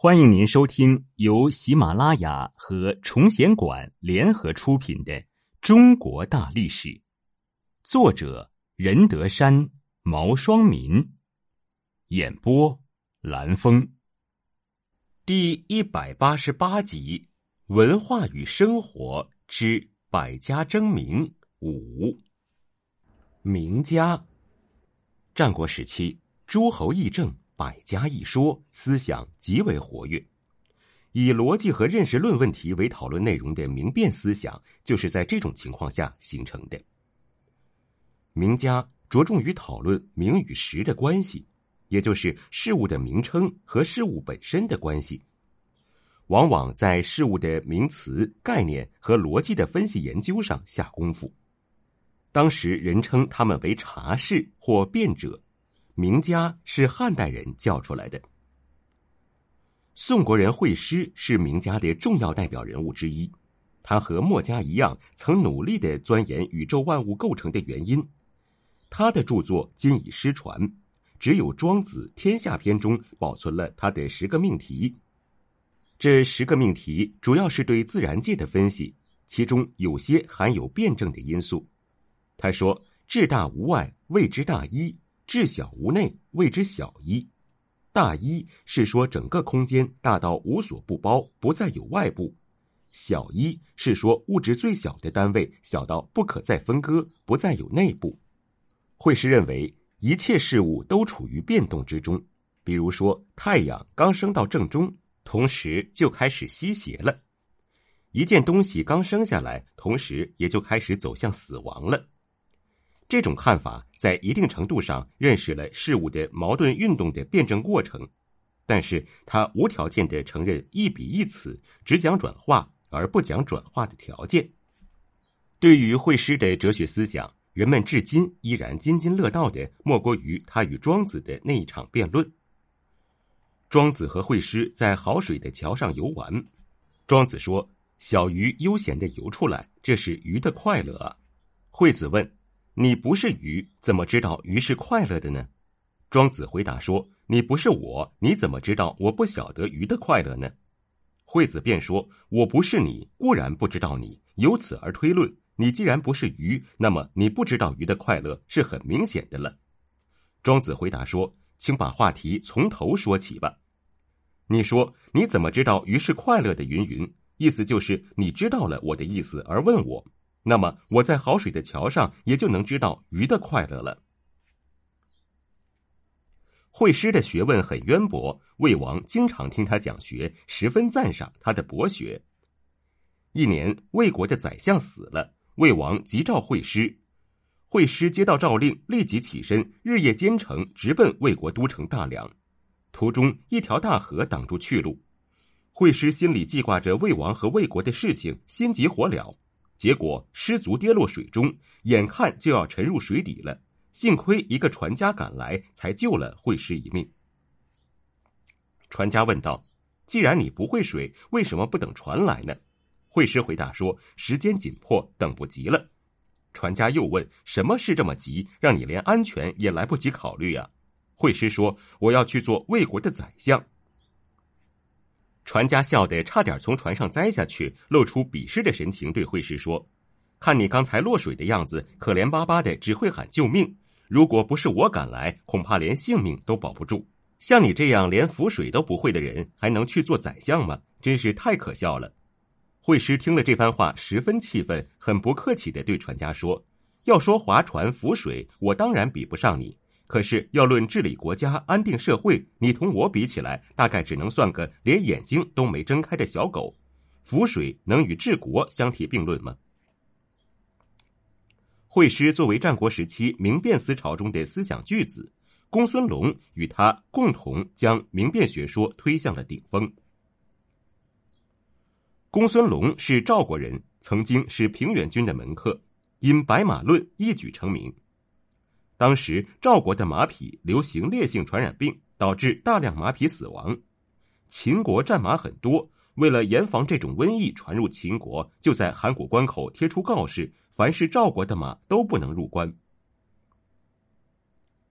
欢迎您收听由喜马拉雅和崇贤馆联合出品的《中国大历史》，作者任德山、毛双民，演播蓝峰，第一百八十八集《文化与生活之百家争鸣五》。名家，战国时期诸侯议政。百家一说，思想极为活跃，以逻辑和认识论问题为讨论内容的明辨思想，就是在这种情况下形成的。名家着重于讨论名与实的关系，也就是事物的名称和事物本身的关系，往往在事物的名词、概念和逻辑的分析研究上下功夫。当时人称他们为察士或辩者。名家是汉代人叫出来的。宋国人惠施是名家的重要代表人物之一，他和墨家一样，曾努力的钻研宇宙万物构成的原因。他的著作今已失传，只有《庄子·天下篇》中保存了他的十个命题。这十个命题主要是对自然界的分析，其中有些含有辩证的因素。他说：“至大无外，谓之大一。”至小无内，谓之小一。大一是说整个空间大到无所不包，不再有外部；小一是说物质最小的单位小到不可再分割，不再有内部。惠施认为一切事物都处于变动之中，比如说太阳刚升到正中，同时就开始西斜了；一件东西刚生下来，同时也就开始走向死亡了。这种看法在一定程度上认识了事物的矛盾运动的辩证过程，但是他无条件的承认一彼一此，只讲转化而不讲转化的条件。对于惠施的哲学思想，人们至今依然津津乐道的莫过于他与庄子的那一场辩论。庄子和惠施在好水的桥上游玩，庄子说：“小鱼悠闲的游出来，这是鱼的快乐。”惠子问。你不是鱼，怎么知道鱼是快乐的呢？庄子回答说：“你不是我，你怎么知道我不晓得鱼的快乐呢？”惠子便说：“我不是你，固然不知道你。由此而推论，你既然不是鱼，那么你不知道鱼的快乐是很明显的了。”庄子回答说：“请把话题从头说起吧。你说你怎么知道鱼是快乐的？云云，意思就是你知道了我的意思而问我。”那么我在好水的桥上也就能知道鱼的快乐了。惠施的学问很渊博，魏王经常听他讲学，十分赞赏他的博学。一年，魏国的宰相死了，魏王急召惠施。惠施接到诏令，立即起身，日夜兼程，直奔魏国都城大梁。途中，一条大河挡住去路。惠施心里记挂着魏王和魏国的事情，心急火燎。结果失足跌落水中，眼看就要沉入水底了。幸亏一个船家赶来，才救了惠施一命。船家问道：“既然你不会水，为什么不等船来呢？”惠施回答说：“时间紧迫，等不及了。”船家又问：“什么事这么急，让你连安全也来不及考虑呀？”惠施说：“我要去做魏国的宰相。”船家笑得差点从船上栽下去，露出鄙视的神情，对惠施说：“看你刚才落水的样子，可怜巴巴的，只会喊救命。如果不是我赶来，恐怕连性命都保不住。像你这样连浮水都不会的人，还能去做宰相吗？真是太可笑了。”惠施听了这番话，十分气愤，很不客气的对船家说：“要说划船浮水，我当然比不上你。”可是要论治理国家、安定社会，你同我比起来，大概只能算个连眼睛都没睁开的小狗。浮水能与治国相提并论吗？惠施作为战国时期明辨思潮中的思想巨子，公孙龙与他共同将明辨学说推向了顶峰。公孙龙是赵国人，曾经是平原君的门客，因《白马论》一举成名。当时赵国的马匹流行烈性传染病，导致大量马匹死亡。秦国战马很多，为了严防这种瘟疫传入秦国，就在函谷关口贴出告示：凡是赵国的马都不能入关。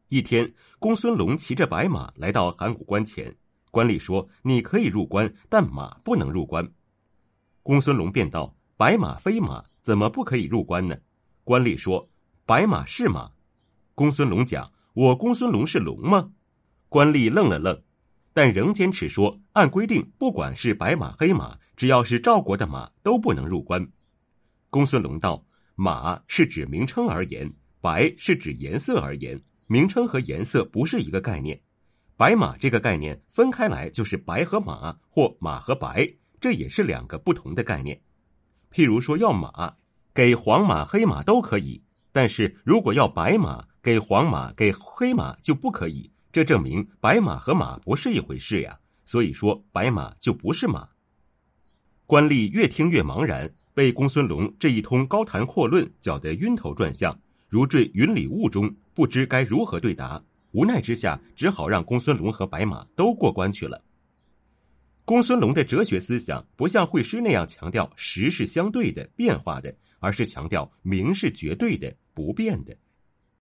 一天，公孙龙骑着白马来到函谷关前，官吏说：“你可以入关，但马不能入关。”公孙龙便道：“白马非马，怎么不可以入关呢？”官吏说：“白马是马。”公孙龙讲：“我公孙龙是龙吗？”官吏愣了愣，但仍坚持说：“按规定，不管是白马黑马，只要是赵国的马，都不能入关。”公孙龙道：“马是指名称而言，白是指颜色而言，名称和颜色不是一个概念。”白马这个概念分开来就是白和马或马和白，这也是两个不同的概念。譬如说要马，给黄马、黑马都可以；但是如果要白马，给黄马、给黑马就不可以。这证明白马和马不是一回事呀。所以说白马就不是马。官吏越听越茫然，被公孙龙这一通高谈阔论搅得晕头转向，如坠云里雾中，不知该如何对答。无奈之下，只好让公孙龙和白马都过关去了。公孙龙的哲学思想不像惠施那样强调实是相对的、变化的，而是强调名是绝对的、不变的。